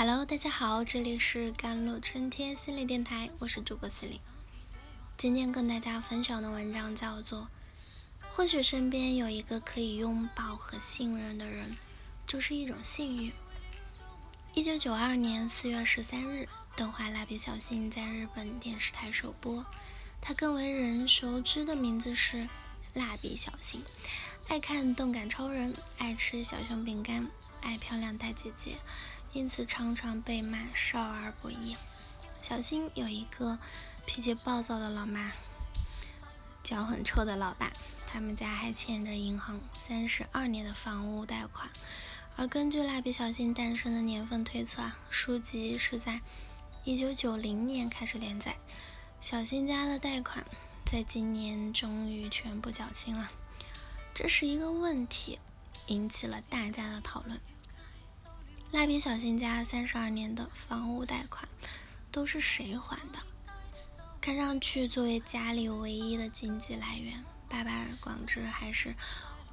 Hello，大家好，这里是甘露春天心理电台，我是主播心灵。今天跟大家分享的文章叫做《或许身边有一个可以拥抱和信任的人，就是一种幸运》。一九九二年四月十三日，动画《蜡笔小新》在日本电视台首播。它更为人熟知的名字是蜡笔小新。爱看动感超人，爱吃小熊饼干，爱漂亮大姐姐。因此常常被骂少儿不宜。小新有一个脾气暴躁的老妈，脚很臭的老爸，他们家还欠着银行三十二年的房屋贷款。而根据蜡笔小新诞生的年份推测，书籍是在一九九零年开始连载。小新家的贷款在今年终于全部缴清了，这是一个问题，引起了大家的讨论。蜡笔小新家三十二年的房屋贷款都是谁还的？看上去作为家里唯一的经济来源，爸爸广志还是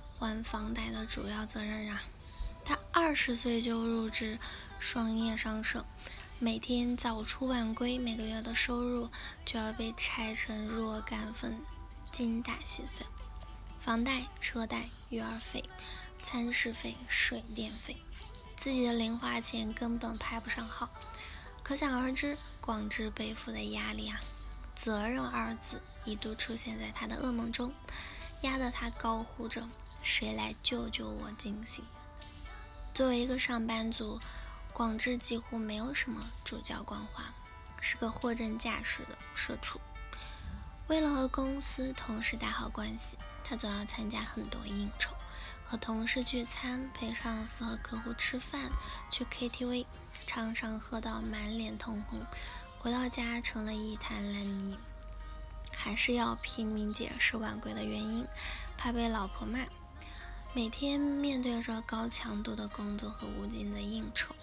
还房贷的主要责任人。他二十岁就入职双业商社，每天早出晚归，每个月的收入就要被拆成若干份，精打细算。房贷、车贷、育儿费、餐食费、水电费。自己的零花钱根本排不上号，可想而知，广志背负的压力啊！责任二字一度出现在他的噩梦中，压得他高呼着“谁来救救我”惊醒。作为一个上班族，广志几乎没有什么主角光环，是个货真价实的社畜。为了和公司同事打好关系，他总要参加很多应酬。和同事聚餐，陪上司和客户吃饭，去 KTV，常常喝到满脸通红，回到家成了一滩烂泥，还是要拼命解释晚归的原因，怕被老婆骂。每天面对着高强度的工作和无尽的应酬，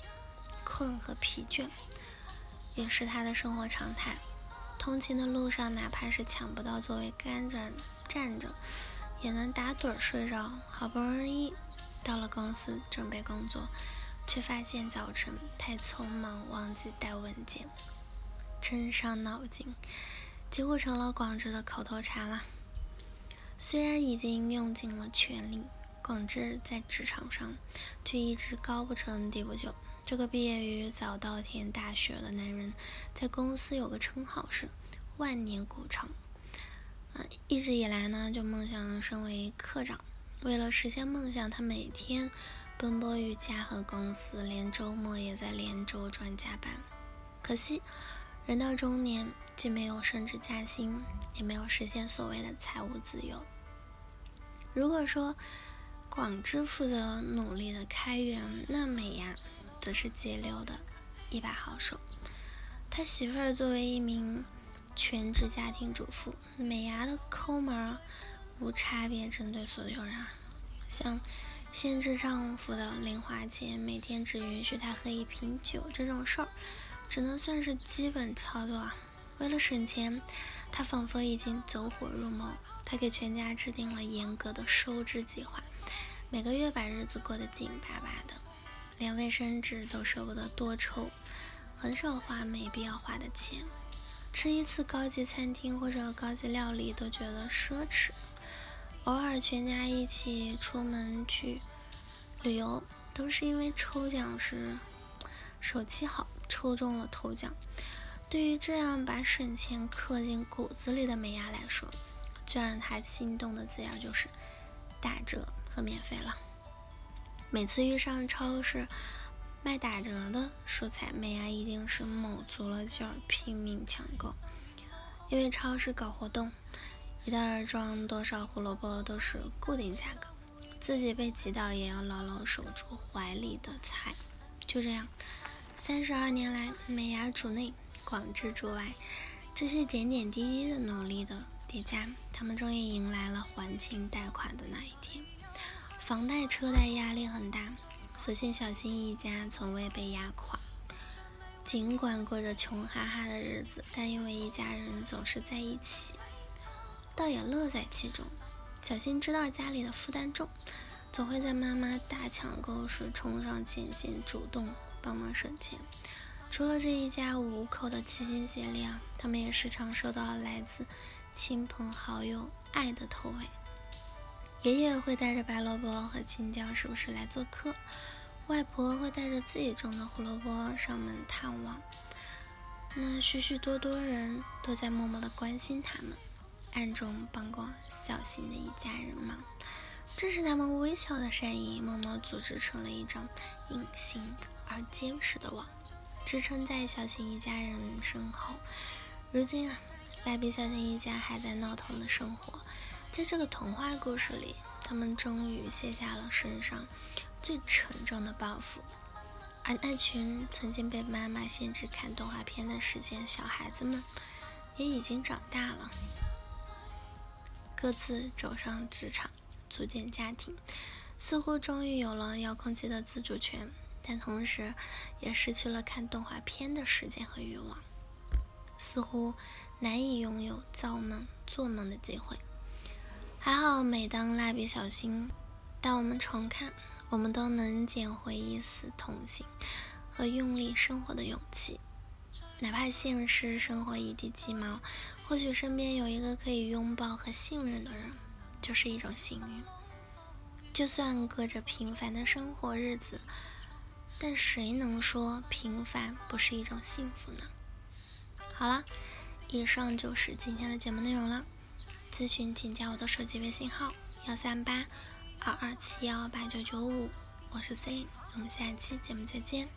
困和疲倦也是他的生活常态。通勤的路上，哪怕是抢不到座位，干着站着。也能打盹睡着，好不容易到了公司准备工作，却发现早晨太匆忙，忘记带文件，真伤脑筋，几乎成了广志的口头禅了。虽然已经用尽了全力，广志在职场上却一直高不成低不就。这个毕业于早稻田大学的男人，在公司有个称号是“万年古长”。一直以来呢，就梦想身为科长。为了实现梦想，他每天奔波于家和公司，连周末也在连轴转加班。可惜，人到中年，既没有升职加薪，也没有实现所谓的财务自由。如果说广之负责努力的开源，那美伢则是节流的一把好手。他媳妇儿作为一名。全职家庭主妇，美牙的抠门无差别针对所有人，像限制丈夫的零花钱，每天只允许他喝一瓶酒这种事儿，只能算是基本操作啊。为了省钱，她仿佛已经走火入魔。她给全家制定了严格的收支计划，每个月把日子过得紧巴巴的，连卫生纸都舍不得多抽，很少花没必要花的钱。吃一次高级餐厅或者高级料理都觉得奢侈，偶尔全家一起出门去旅游，都是因为抽奖时手气好，抽中了头奖。对于这样把省钱刻进骨子里的美亚来说，最让她心动的字眼就是打折和免费了。每次遇上超市。卖打折的蔬菜，美伢一定是卯足了劲儿拼命抢购，因为超市搞活动，一袋装多少胡萝卜都是固定价格，自己被挤到也要牢牢守住怀里的菜。就这样，三十二年来，美伢主内，广之主外，这些点点滴滴的努力的叠加，他们终于迎来了还清贷款的那一天。房贷、车贷压力很大。所幸小新一家从未被压垮，尽管过着穷哈哈的日子，但因为一家人总是在一起，倒也乐在其中。小新知道家里的负担重，总会在妈妈大抢购时冲上前线，主动帮忙省钱。除了这一家五口的齐心协力啊，他们也时常收到来自亲朋好友爱的投喂。爷爷会带着白萝卜和青椒时不时来做客，外婆会带着自己种的胡萝卜上门探望。那许许多多人都在默默的关心他们，暗中帮过小新的一家人忙。正是他们微小的善意，默默组织成了一张隐形而坚实的网。支撑在小新一家人身后。如今啊，蜡笔小新一家还在闹腾的生活。在这个童话故事里，他们终于卸下了身上最沉重的包袱。而那群曾经被妈妈限制看动画片的时间，小孩子们也已经长大了，各自走上职场，组建家庭，似乎终于有了遥控器的自主权。但同时，也失去了看动画片的时间和欲望，似乎难以拥有造梦、做梦的机会。还好，每当蜡笔小新，当我们重看，我们都能捡回一丝童心和用力生活的勇气。哪怕现实生活一地鸡毛，或许身边有一个可以拥抱和信任的人，就是一种幸运。就算过着平凡的生活日子。但谁能说平凡不是一种幸福呢？好了，以上就是今天的节目内容了。咨询请加我的手机微信号：幺三八二二七幺八九九五，我是 C，我们下期节目再见。